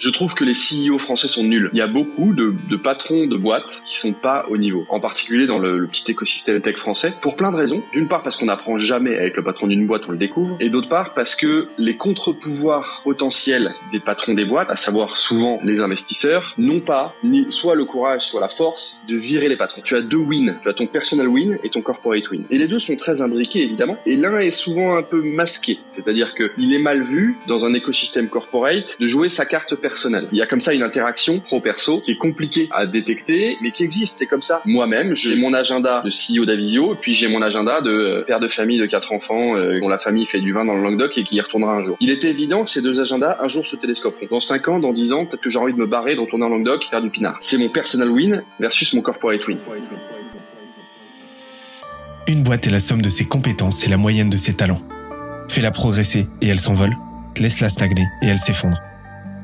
Je trouve que les CEO français sont nuls. Il y a beaucoup de, de patrons de boîtes qui sont pas au niveau, en particulier dans le, le petit écosystème tech français, pour plein de raisons. D'une part parce qu'on n'apprend jamais avec le patron d'une boîte, on le découvre, et d'autre part parce que les contre-pouvoirs potentiels des patrons des boîtes, à savoir souvent les investisseurs, n'ont pas ni soit le courage, soit la force de virer les patrons. Tu as deux wins, tu as ton personal win et ton corporate win. Et les deux sont très imbriqués évidemment, et l'un est souvent un peu masqué, c'est-à-dire que il est mal vu dans un écosystème corporate de jouer sa carte personnelle il y a comme ça une interaction pro-perso qui est compliquée à détecter, mais qui existe. C'est comme ça. Moi-même, j'ai mon agenda de CEO d'Avisio, puis j'ai mon agenda de euh, père de famille de quatre enfants euh, dont la famille fait du vin dans le Languedoc et qui y retournera un jour. Il est évident que ces deux agendas un jour se télescoperont. Dans 5 ans, dans 10 ans, peut-être que j'ai envie de me barrer, de retourner en Languedoc, faire du pinard. C'est mon personal win versus mon corporate win. Une boîte est la somme de ses compétences et la moyenne de ses talents. Fais-la progresser et elle s'envole. Laisse-la stagner et elle s'effondre.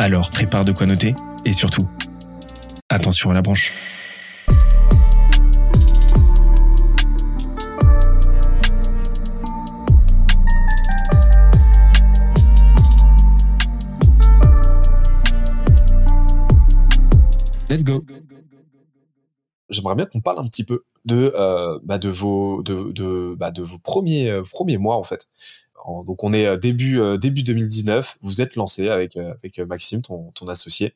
Alors prépare de quoi noter et surtout, attention à la branche. Let's go. J'aimerais bien qu'on parle un petit peu de euh, bah de vos de de bah de vos premiers euh, premiers mois en fait donc on est euh, début euh, début 2019. Vous êtes lancé avec euh, avec Maxime, ton, ton associé.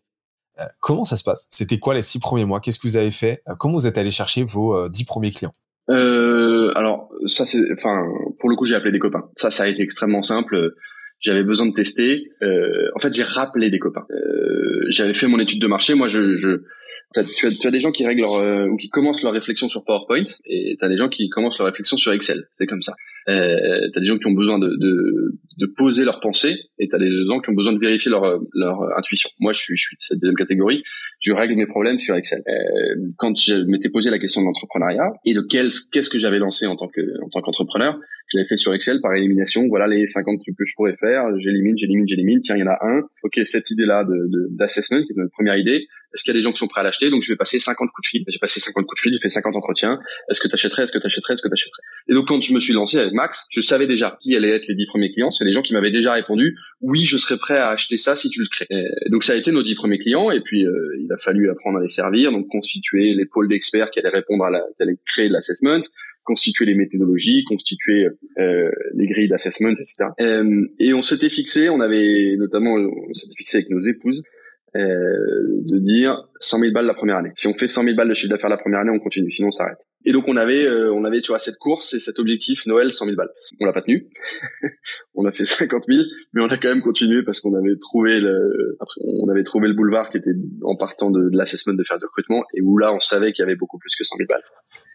comment ça se passe? C'était quoi les six premiers mois? Qu'est-ce que vous avez fait? Comment vous êtes allé chercher vos dix premiers clients? Euh, Alors ça c'est, enfin pour le coup j'ai appelé des copains. Ça ça a été extrêmement simple. J'avais besoin de tester. Euh, en fait j'ai rappelé des copains. Euh, j'avais fait mon étude de marché. Moi je, je tu as, tu as des gens qui règlent leur, ou qui commencent leur réflexion sur PowerPoint et tu as des gens qui commencent leur réflexion sur Excel. C'est comme ça. Euh, t'as des gens qui ont besoin de, poser leurs pensées et t'as des gens qui ont besoin de vérifier leur, intuition. Moi, je suis de cette deuxième catégorie. Je règle mes problèmes sur Excel. Euh, quand je m'étais posé la question de l'entrepreneuriat et de quel, qu'est-ce que j'avais lancé en tant que en tant qu'entrepreneur, je l'avais fait sur Excel par élimination. Voilà les 50 trucs que je pourrais faire. J'élimine, j'élimine, j'élimine. Tiens, il y en a un. Ok, cette idée-là de d'assessment, qui est notre première idée. Est-ce qu'il y a des gens qui sont prêts à l'acheter? Donc je vais passer 50 coups de fil. J'ai passé 50 coups de fil, j'ai fait 50 entretiens. Est-ce que tu achèterais Est-ce que tu achèterais Est-ce que tu achèterais Et donc quand je me suis lancé avec Max, je savais déjà qui allaient être les 10 premiers clients. C'est les gens qui m'avaient déjà répondu oui, je serais prêt à acheter ça si tu le crées. donc ça a été nos 10 premiers clients et puis euh, il a fallu apprendre à les servir, donc constituer les pôles d'experts qui allaient répondre à la, qui allaient créer l'assessment constituer les méthodologies, constituer euh, les grilles d'assessment, etc. Euh, et on s'était fixé, on avait notamment, on s'était fixé avec nos épouses, euh, de dire 100 000 balles la première année. Si on fait 100 000 balles de chiffre d'affaires la première année, on continue, sinon on s'arrête. Et donc on avait, euh, on avait, tu vois, cette course et cet objectif Noël 100 000 balles. On l'a pas tenu. on a fait 50 000, mais on a quand même continué parce qu'on avait trouvé le, après, on avait trouvé le boulevard qui était en partant de, de l'assessment de faire du recrutement et où là on savait qu'il y avait beaucoup plus que 100 000 balles.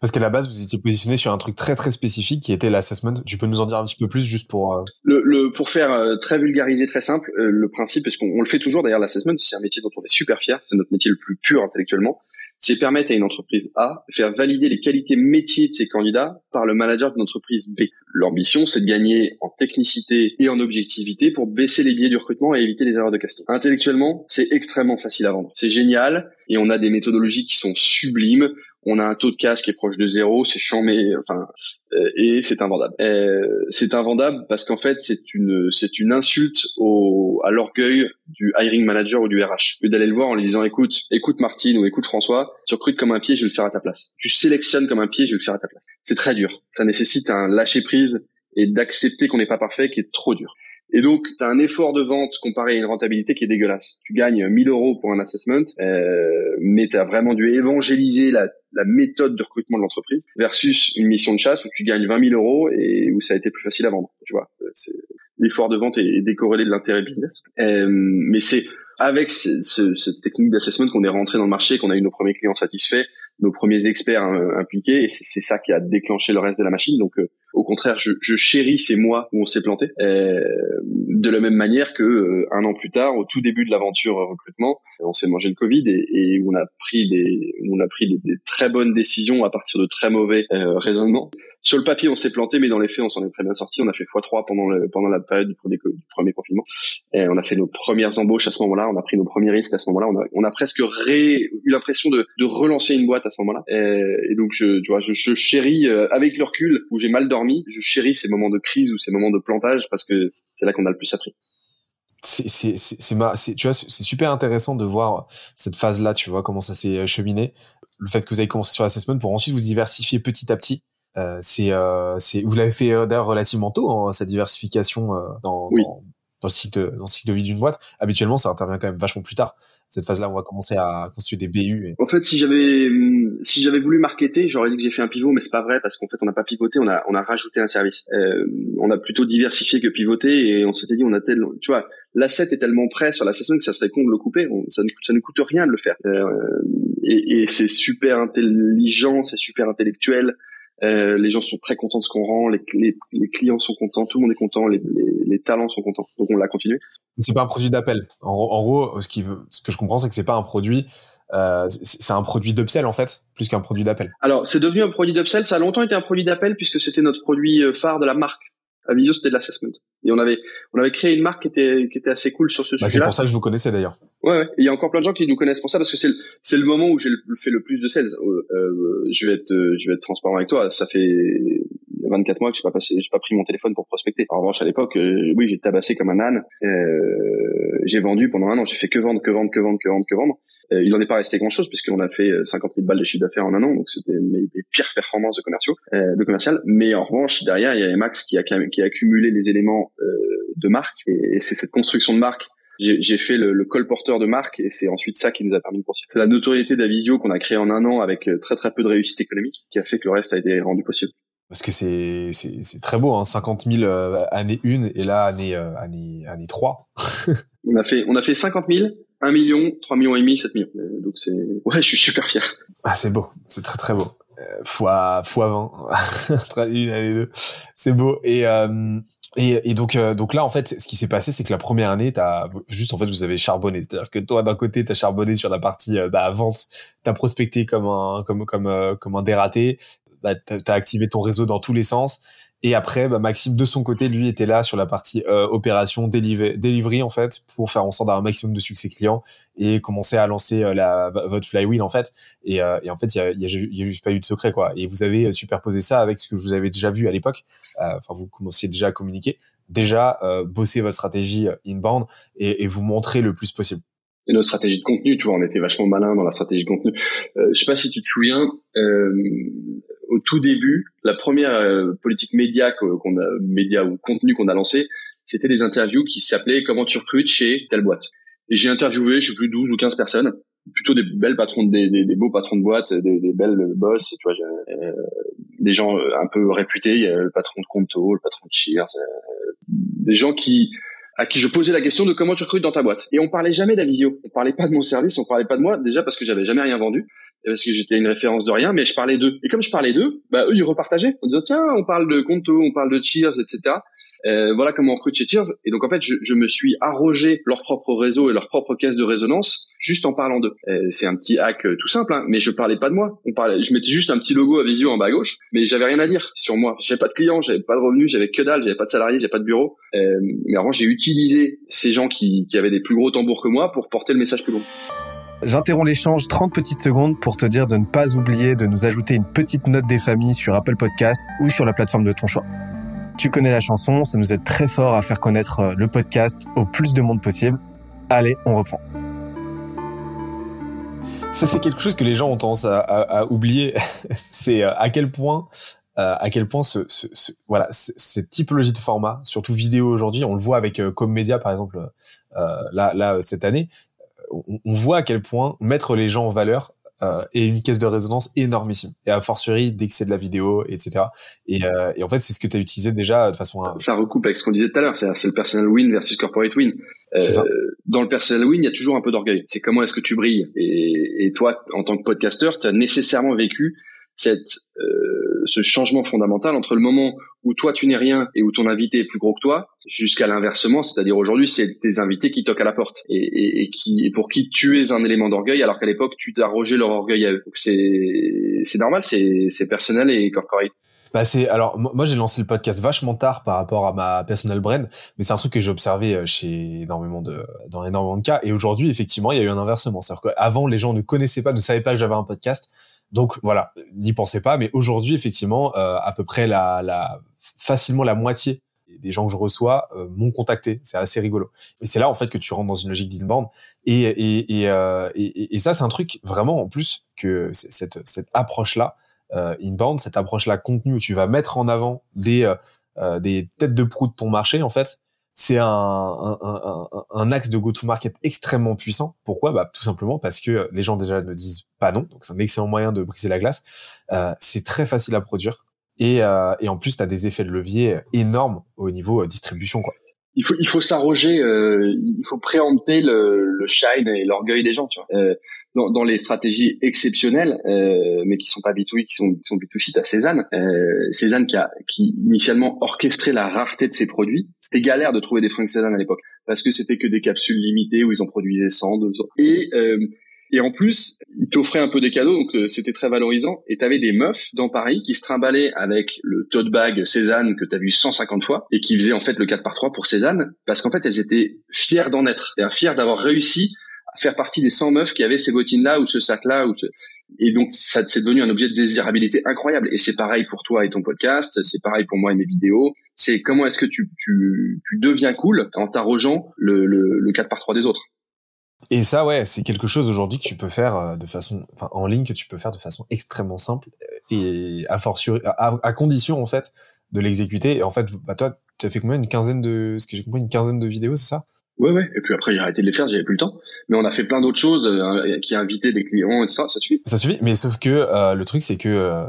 Parce qu'à la base vous étiez positionné sur un truc très très spécifique qui était l'assessment. Tu peux nous en dire un petit peu plus juste pour euh, le, le, pour faire euh, très vulgarisé, très simple, le principe, parce qu'on le fait toujours d'ailleurs l'assessment, c'est un métier dont on est super fier, c'est notre métier le plus pur intellectuellement c'est permettre à une entreprise A de faire valider les qualités métiers de ses candidats par le manager d'une entreprise B. L'ambition, c'est de gagner en technicité et en objectivité pour baisser les biais du recrutement et éviter les erreurs de casting. Intellectuellement, c'est extrêmement facile à vendre. C'est génial et on a des méthodologies qui sont sublimes on a un taux de casse qui est proche de zéro, c'est chambé, enfin, euh, et c'est invendable. Euh, c'est invendable parce qu'en fait, c'est une, c'est une insulte au, à l'orgueil du hiring manager ou du RH. Au d'aller le voir en lui disant, écoute, écoute Martine ou écoute François, tu recrutes comme un pied, je vais le faire à ta place. Tu sélectionnes comme un pied, je vais le faire à ta place. C'est très dur. Ça nécessite un lâcher prise et d'accepter qu'on n'est pas parfait, qui est trop dur. Et donc, tu as un effort de vente comparé à une rentabilité qui est dégueulasse. Tu gagnes 1000 euros pour un assessment, euh, mais tu as vraiment dû évangéliser la, la, méthode de recrutement de l'entreprise versus une mission de chasse où tu gagnes 20 000 euros et où ça a été plus facile à vendre. Tu vois, l'effort de vente est, décorrélé de l'intérêt business. Euh, mais c'est avec cette technique d'assessment qu'on est rentré dans le marché, qu'on a eu nos premiers clients satisfaits, nos premiers experts hein, impliqués, et c'est ça qui a déclenché le reste de la machine. Donc, euh, au contraire, je, je chéris ces mois où on s'est planté. de la même manière que un an plus tard, au tout début de l'aventure recrutement, on s'est mangé le Covid et, et on a pris des, on a pris des, des, très bonnes décisions à partir de très mauvais raisonnements sur le papier, on s'est planté, mais dans les faits, on s'en est très bien sorti. On a fait x3 pendant le, pendant la période du premier, du premier confinement. Et on a fait nos premières embauches à ce moment-là. On a pris nos premiers risques à ce moment-là. On a, on a presque ré, eu l'impression de, de relancer une boîte à ce moment-là. Et, donc, je, tu vois, je, je chéris euh, avec le recul où j'ai mal dormi. Je chéris ces moments de crise ou ces moments de plantage parce que c'est là qu'on a le plus appris c'est c'est c'est tu vois c'est super intéressant de voir cette phase là tu vois comment ça s'est cheminé le fait que vous avez commencé sur l'assessment pour ensuite vous diversifier petit à petit euh, c'est, euh, c'est, vous l'avez fait euh, d'ailleurs relativement tôt, hein, cette diversification dans, dans, le cycle, dans le cycle de vie d'une boîte. Habituellement, ça intervient quand même vachement plus tard. Cette phase-là, on va commencer à constituer des BU. En fait, si j'avais hum, si j'avais voulu marketer, j'aurais dit que j'ai fait un pivot, mais c'est pas vrai parce qu'en fait, on n'a pas pivoté, on a on a rajouté un service. Euh, on a plutôt diversifié que pivoté et on s'était dit, on a tel, tu vois, l'asset est tellement prêt sur la que ça serait con de le couper. ça ne ça ne coûte rien de le faire. Euh, et, et c'est super intelligent, c'est super intellectuel. Euh, les gens sont très contents de ce qu'on rend, les, les, les, clients sont contents, tout le monde est content, les, les talents sont contents. Donc on l'a continué. C'est pas un produit d'appel. En, en, gros, ce, qui ce que je comprends, c'est que c'est pas un produit. Euh, c'est un produit d'upsell en fait, plus qu'un produit d'appel. Alors c'est devenu un produit d'upsell. Ça a longtemps été un produit d'appel puisque c'était notre produit euh, phare de la marque. Avisio, c'était de l'assessment. Et on avait, on avait créé une marque qui était, qui était assez cool sur ce bah, sujet. C'est pour ça que je vous connaissais d'ailleurs. Ouais, il y a encore plein de gens qui nous connaissent pour ça parce que c'est le, c'est le moment où j'ai fait le plus de sales. Euh, euh, je vais être, je vais être transparent avec toi. Ça fait 24 mois que j'ai pas passé, j'ai pas pris mon téléphone pour prospecter. En revanche, à l'époque, euh, oui, j'ai tabassé comme un âne. Euh, j'ai vendu pendant un an. J'ai fait que vendre, que vendre, que vendre, que vendre, que vendre. Euh, il en est pas resté grand chose puisqu'on a fait 50 000 balles de chiffre d'affaires en un an, donc c'était mes, pires performances de commerciaux, de commercial. Mais en revanche, derrière, il y a Max qui a, qui a accumulé les éléments de marque et, c'est cette construction de marque j'ai fait le, le colporteur de marque et c'est ensuite ça qui nous a permis de poursuivre. C'est la notoriété d'Avisio qu'on a créé en un an avec très très peu de réussite économique qui a fait que le reste a été rendu possible. Parce que c'est c'est c'est très beau hein 50 000 euh, année 1 et là année euh, année année 3 on a fait on a fait 50 000 1 million 3 millions et demi 7 millions. Euh, donc c'est ouais je suis super fier. Ah c'est beau. C'est très très beau. euh, fois fois 20 une année 2 c'est beau. Et euh, et, et donc donc là en fait ce qui s'est passé c'est que la première année t'as juste en fait vous avez charbonné. C'est-à-dire que toi d'un côté t'as charbonné sur la partie bah, vente. T'as prospecté comme un comme comme comme un dératé. Bah, tu as activé ton réseau dans tous les sens. Et après, bah, Maxime, de son côté, lui, était là sur la partie euh, opération, delivery, en fait, pour faire en sorte d'avoir un maximum de succès client et commencer à lancer euh, la, votre flywheel, en fait. Et, euh, et en fait, il y a, y, y a, juste pas eu de secret, quoi. Et vous avez superposé ça avec ce que vous avais déjà vu à l'époque. Enfin, vous commenciez déjà à communiquer, déjà bosser votre stratégie inbound et, et vous montrer le plus possible et notre stratégie de contenu, tu vois, on était vachement malin dans la stratégie de contenu. Euh, je sais pas si tu te souviens, euh, au tout début, la première euh, politique média qu'on a, média ou contenu qu'on a lancé, c'était des interviews qui s'appelaient comment tu recrutes chez telle boîte. Et j'ai interviewé, je sais plus 12 ou 15 personnes, plutôt des belles patrons, des, beaux patrons de boîte, des, belles boss, tu vois, euh, des gens un peu réputés, il y a le patron de Conto, le patron de Cheers, euh, des gens qui à qui je posais la question de comment tu recrutes dans ta boîte. Et on parlait jamais d'Avisio. On parlait pas de mon service, on parlait pas de moi, déjà parce que j'avais jamais rien vendu, parce que j'étais une référence de rien, mais je parlais d'eux. Et comme je parlais d'eux, bah eux ils repartageaient. On disait tiens, on parle de Conto, on parle de Cheers, etc. Euh, voilà comment on recrute chez Cheers. Et donc en fait, je, je, me suis arrogé leur propre réseau et leur propre caisse de résonance juste en parlant d'eux. Euh, c'est un petit hack euh, tout simple, hein, mais je parlais pas de moi. On parlait, je mettais juste un petit logo à Visio en bas à gauche, mais j'avais rien à dire sur moi. J'avais pas de clients, j'avais pas de revenus, j'avais que dalle, j'avais pas de salariés, j'avais pas de bureau. Euh, mais avant, j'ai utilisé ces gens qui, qui avaient des plus gros tambours que moi pour porter le message plus long. J'interromps l'échange 30 petites secondes pour te dire de ne pas oublier de nous ajouter une petite note des familles sur Apple Podcast ou sur la plateforme de ton choix. Tu connais la chanson, ça nous aide très fort à faire connaître euh, le podcast au plus de monde possible. Allez, on reprend. Ça, c'est quelque chose que les gens ont tendance à, oublier. c'est euh, à quel point, euh, à quel point ce, voilà, cette typologie de format, surtout vidéo aujourd'hui, on le voit avec Commedia par exemple, là, cette année, on, voit à quel point mettre les gens en valeur euh, et une caisse de résonance énormissime. Et a fortiori dès que c'est de la vidéo, etc. Et, euh, et en fait, c'est ce que tu as utilisé déjà de façon. À... Ça recoupe avec ce qu'on disait tout à l'heure. C'est le personal win versus corporate win. Euh, dans le personal win, il y a toujours un peu d'orgueil. C'est comment est-ce que tu brilles. Et, et toi, en tant que podcasteur, tu as nécessairement vécu cette euh, ce changement fondamental entre le moment où toi tu n'es rien et où ton invité est plus gros que toi, jusqu'à l'inversement, c'est-à-dire aujourd'hui c'est tes invités qui toquent à la porte et, et, et qui et pour qui tu es un élément d'orgueil alors qu'à l'époque tu t'arrogeais leur orgueil à eux. C'est c'est normal, c'est c'est personnel et corporate. Bah c'est alors moi j'ai lancé le podcast vachement tard par rapport à ma personal brand, mais c'est un truc que j'ai observé euh, chez énormément de dans énormément de cas et aujourd'hui effectivement il y a eu un inversement, c'est-à-dire qu'avant les gens ne connaissaient pas, ne savaient pas que j'avais un podcast, donc voilà, n'y pensez pas, mais aujourd'hui effectivement euh, à peu près la, la facilement la moitié des gens que je reçois euh, m'ont contacté, c'est assez rigolo. Et c'est là en fait que tu rentres dans une logique d'inbound. Et et et, euh, et, ça c'est un truc vraiment en plus que cette cette approche là euh, inbound, cette approche-là contenu où tu vas mettre en avant des euh, euh, des têtes de proue de ton marché, en fait, c'est un, un, un, un, axe de go-to-market extrêmement puissant. Pourquoi? Bah, Tout simplement parce que les gens déjà ne disent pas non, donc c'est un excellent moyen de briser la glace. Euh, c'est très facile à produire et, euh, et en plus, tu as des effets de levier énormes au niveau distribution. quoi il faut il faut s'arroger euh, il faut préempter le, le shine et l'orgueil des gens tu vois euh, dans, dans, les stratégies exceptionnelles euh, mais qui sont pas B2B qui sont qui sont B2C t'as Cézanne. Euh, Cézanne qui a qui initialement orchestré la rareté de ses produits. C'était galère de trouver des fringues Cézanne à l'époque parce que c'était que des capsules limitées où ils en produisaient 100 200 et euh, et en plus, ils t'offraient un peu des cadeaux, donc euh, c'était très valorisant. Et t'avais des meufs dans Paris qui se trimballaient avec le tote bag Cézanne que t'as vu 150 fois et qui faisaient en fait le 4 par 3 pour Cézanne parce qu'en fait elles étaient fières d'en être, fières d'avoir réussi faire partie des 100 meufs qui avaient ces bottines-là ou ce sac-là. Et donc, ça c'est devenu un objet de désirabilité incroyable. Et c'est pareil pour toi et ton podcast, c'est pareil pour moi et mes vidéos. C'est comment est-ce que tu, tu, deviens cool en t'arrogeant le, le, le 4 par 3 des autres. Et ça, ouais, c'est quelque chose aujourd'hui que tu peux faire euh, de façon, enfin, en ligne que tu peux faire de façon extrêmement simple et à fortiori, à condition en fait de l'exécuter. Et en fait, bah toi, tu as fait combien? Une quinzaine de, ce que j'ai compris, une quinzaine de vidéos, c'est ça? Ouais, ouais. Et puis après, j'ai arrêté de les faire, j'avais plus le temps. Mais on a fait plein d'autres choses, euh, qui invité des clients et ça, ça suffit. Ça suffit. Mais sauf que euh, le truc, c'est que euh,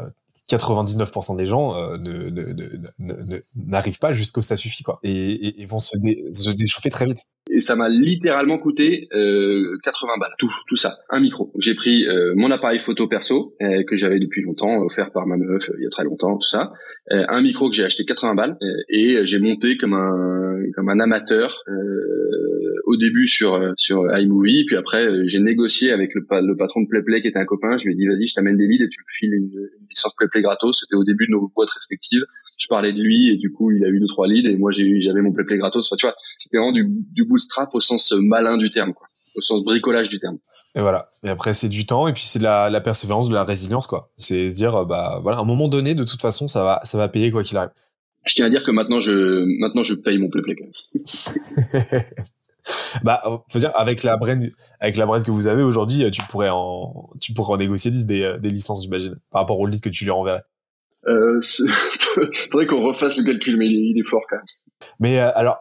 99% des gens euh, ne, n'arrivent pas jusqu'au ça suffit quoi et, et, vont se, déchauffer très vite. Et ça m'a littéralement coûté euh, 80 balles, tout, tout ça, un micro. J'ai pris euh, mon appareil photo perso euh, que j'avais depuis longtemps, offert par ma meuf euh, il y a très longtemps, tout ça, un micro que j'ai acheté 80 balles et j'ai monté comme un comme un amateur au début sur sur iMovie, puis après j'ai négocié avec le, le patron de PlayPlay qui était un copain. Je lui ai dit vas-y, je t'amène des leads et tu me files une, une licence PlayPlay gratos. C'était au début de nos boîtes respectives. Je parlais de lui et du coup il a eu deux trois leads et moi j'ai j'avais mon PlayPlay gratos. Enfin, tu vois, c'était vraiment du, du bootstrap au sens malin du terme, quoi, au sens bricolage du terme. Et voilà. Et après c'est du temps et puis c'est de la, la persévérance, de la résilience, quoi. C'est se dire bah voilà, à un moment donné, de toute façon, ça va ça va payer quoi qu'il arrive. Je tiens à dire que maintenant je maintenant je paye mon PlayPlay quand même. bah faut dire avec la brand avec la que vous avez aujourd'hui tu pourrais en tu pourrais en négocier 10 des, des licences j'imagine par rapport au lead que tu lui renverrais. Euh, faudrait qu'on refasse le calcul mais il est, fort quand même. Mais euh, alors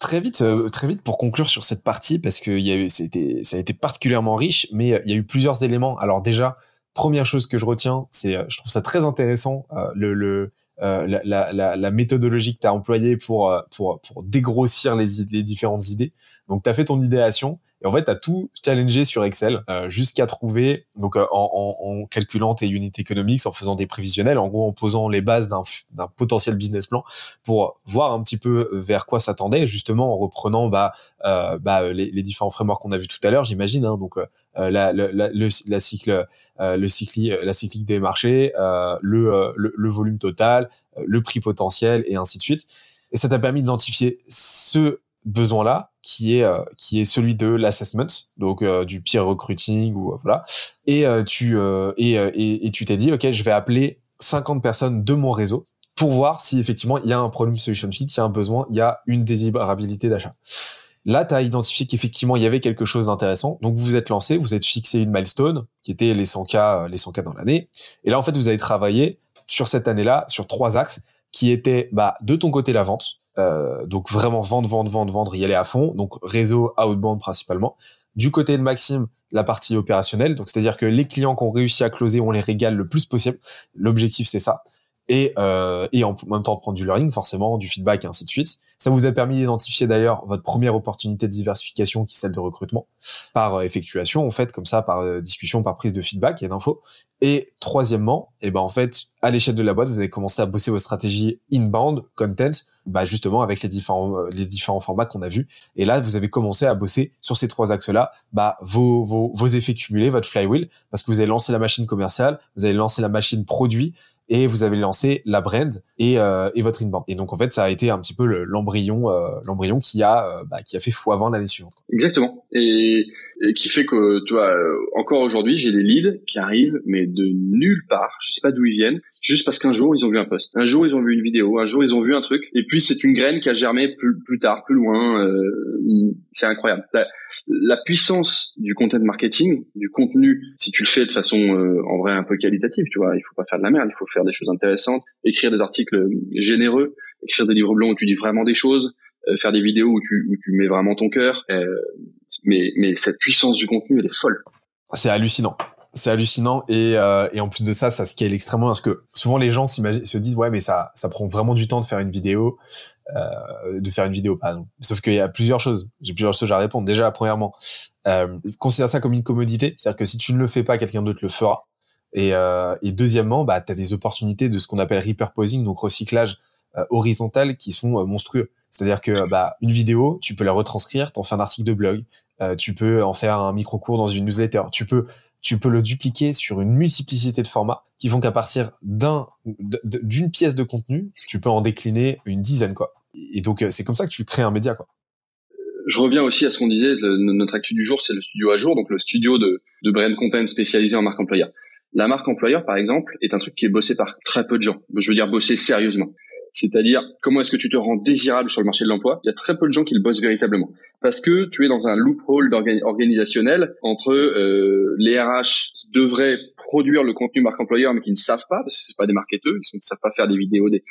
très vite euh, très vite pour conclure sur cette partie parce que il y a eu c'était ça a été particulièrement riche mais euh, il y a eu plusieurs éléments. Alors déjà première chose que je retiens c'est je trouve ça très intéressant le, le euh, la, la, la, la, méthodologie que tu as employée pour, pour, pour dégrossir les, les différentes idées. Donc, tu as fait ton idéation et en fait, tu as tout challengé sur Excel euh, jusqu'à trouver, donc euh, en, en, en, calculant tes unités économiques, en faisant des prévisionnels, en gros en posant les bases d'un potentiel business plan pour voir un petit peu vers quoi s'attendait, justement en reprenant bah, euh, bah, les, les, différents frameworks qu'on a vu tout à l'heure, j'imagine. Hein, donc la, la, la, le, la cycle, le cycle, la cyclique des marchés, le, le, le volume total, le prix potentiel et ainsi de suite. Et ça t'a permis d'identifier ce besoin-là qui est euh, qui est celui de l'assessment donc euh, du peer recruiting ou euh, voilà et tu et, et, et tu t'es dit ok je vais appeler 50 personnes de mon réseau pour voir si effectivement il y a un problème solution fit, il y a un besoin, il y a une désirabilité d'achat. Là, tu as identifié qu'effectivement il y avait quelque chose d'intéressant. Donc vous vous êtes lancé, vous êtes fixé une milestone qui était les 100K les 100K dans l'année et là en fait vous avez travaillé sur cette année-là sur trois axes qui étaient bah de ton côté la vente, euh, donc vraiment vendre, vendre, vendre, vendre, y aller à fond. Donc réseau outbound principalement. Du côté de Maxime, la partie opérationnelle. Donc c'est-à-dire que les clients qu'on réussit à closer, on les régale le plus possible. L'objectif c'est ça. Et, euh, et en même temps prendre du learning, forcément, du feedback et ainsi de suite. Ça vous a permis d'identifier d'ailleurs votre première opportunité de diversification qui est celle de recrutement par euh, effectuation, en fait, comme ça, par euh, discussion, par prise de feedback et d'infos. Et troisièmement, et eh ben en fait, à l'échelle de la boîte, vous avez commencé à bosser vos stratégies inbound, content, bah justement avec les différents euh, les différents formats qu'on a vus. Et là, vous avez commencé à bosser sur ces trois axes-là, bah vos, vos vos effets cumulés, votre flywheel, parce que vous avez lancé la machine commerciale, vous avez lancé la machine produit, et vous avez lancé la brand et, euh, et votre inbound. Et donc en fait, ça a été un petit peu l'embryon, euh, l'embryon qui a euh, bah, qui a fait x20 l'année suivante. Exactement. Et, et, qui fait que tu vois, euh, encore aujourd'hui, j'ai des leads qui arrivent, mais de nulle part. Je sais pas d'où ils viennent. Juste parce qu'un jour ils ont vu un post, un jour ils ont vu une vidéo, un jour ils ont vu un truc, et puis c'est une graine qui a germé plus, plus tard, plus loin. c'est incroyable la puissance du content marketing, du contenu, si tu le fais de façon euh, en vrai un peu qualitative, tu vois, il faut pas faire de la merde, il faut faire des choses intéressantes, écrire des articles généreux, écrire des livres blancs où tu dis vraiment des choses, euh, faire des vidéos où tu où tu mets vraiment ton cœur. Euh, mais mais cette puissance du contenu, elle est folle. C'est hallucinant c'est hallucinant et, euh, et en plus de ça, ça scale extrêmement parce que souvent les gens se disent ouais mais ça ça prend vraiment du temps de faire une vidéo, euh, de faire une vidéo pardon. Sauf qu'il y a plusieurs choses, j'ai plusieurs choses à répondre. Déjà premièrement, euh, considère ça comme une commodité, c'est-à-dire que si tu ne le fais pas, quelqu'un d'autre le fera. Et, euh, et deuxièmement, bah as des opportunités de ce qu'on appelle repurposing, donc recyclage euh, horizontal, qui sont euh, monstrueux. C'est-à-dire que bah une vidéo, tu peux la retranscrire, t'en faire un article de blog, tu peux en faire un micro cours dans une newsletter, tu peux tu peux le dupliquer sur une multiplicité de formats qui font qu'à partir d'un d'une pièce de contenu, tu peux en décliner une dizaine quoi. Et donc euh, c'est comme ça que tu crées un média quoi. Je reviens aussi à ce qu'on disait, notre actu du jour, c'est le studio à jour, donc le studio de, de brand content spécialisé en marque employeur. La marque employeur, par exemple, est un truc qui est bossé par très peu de gens. Je veux dire bossé sérieusement. C'est-à-dire, comment est-ce que tu te rends désirable sur le marché de l'emploi? Il y a très peu de gens qui le bossent véritablement. Parce que tu es dans un loophole organisationnel entre euh, les RH qui devraient produire le contenu marque employeur mais qui ne savent pas, parce que c'est pas des marketeurs, ils ne savent pas faire des vidéos, des,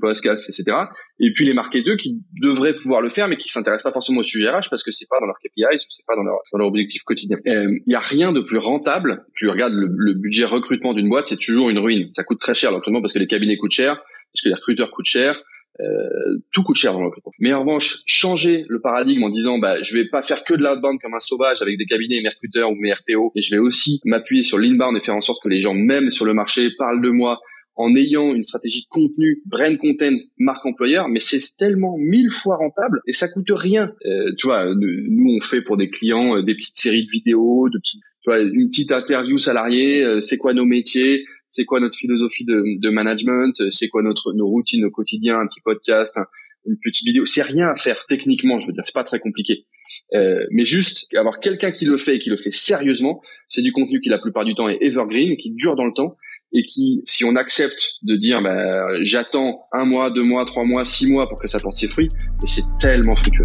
podcasts, etc. Et puis les marketeurs qui devraient pouvoir le faire mais qui s'intéressent pas forcément au sujet RH parce que c'est pas dans leur KPIs ou c'est pas dans leur, objectif quotidien. Euh, il y a rien de plus rentable. Tu regardes le, le budget recrutement d'une boîte, c'est toujours une ruine. Ça coûte très cher l'entraînement parce que les cabinets coûtent cher parce que les recruteurs coûtent cher, euh, tout coûte cher dans le recrutement. Mais en revanche, changer le paradigme en disant bah je vais pas faire que de l'outbound comme un sauvage avec des cabinets mes recruteurs ou mes RPO et je vais aussi m'appuyer sur l'inbound et faire en sorte que les gens même sur le marché parlent de moi en ayant une stratégie de contenu, brand content, marque employeur, mais c'est tellement mille fois rentable et ça coûte rien. Euh, tu vois, nous on fait pour des clients euh, des petites séries de vidéos, de petites, tu vois, une petite interview salariée, euh, c'est quoi nos métiers, c'est quoi notre philosophie de, management, c'est quoi notre nos routines au quotidien, un petit podcast, une petite vidéo? C'est rien à faire techniquement, je veux dire, c'est pas très compliqué. Euh, mais juste avoir quelqu'un qui le fait et qui le fait sérieusement, c'est du contenu qui la plupart du temps est evergreen, qui dure dans le temps et qui, si on accepte de dire, bah, j'attends un mois, deux mois, trois mois, six mois pour que ça porte ses fruits, c'est tellement fructueux.